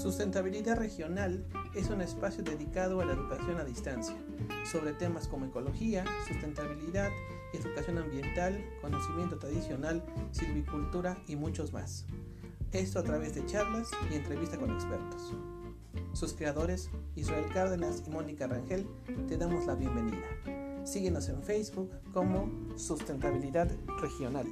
Sustentabilidad Regional es un espacio dedicado a la educación a distancia sobre temas como ecología, sustentabilidad, educación ambiental, conocimiento tradicional, silvicultura y muchos más. Esto a través de charlas y entrevistas con expertos. Sus creadores, Israel Cárdenas y Mónica Rangel, te damos la bienvenida. Síguenos en Facebook como Sustentabilidad Regional.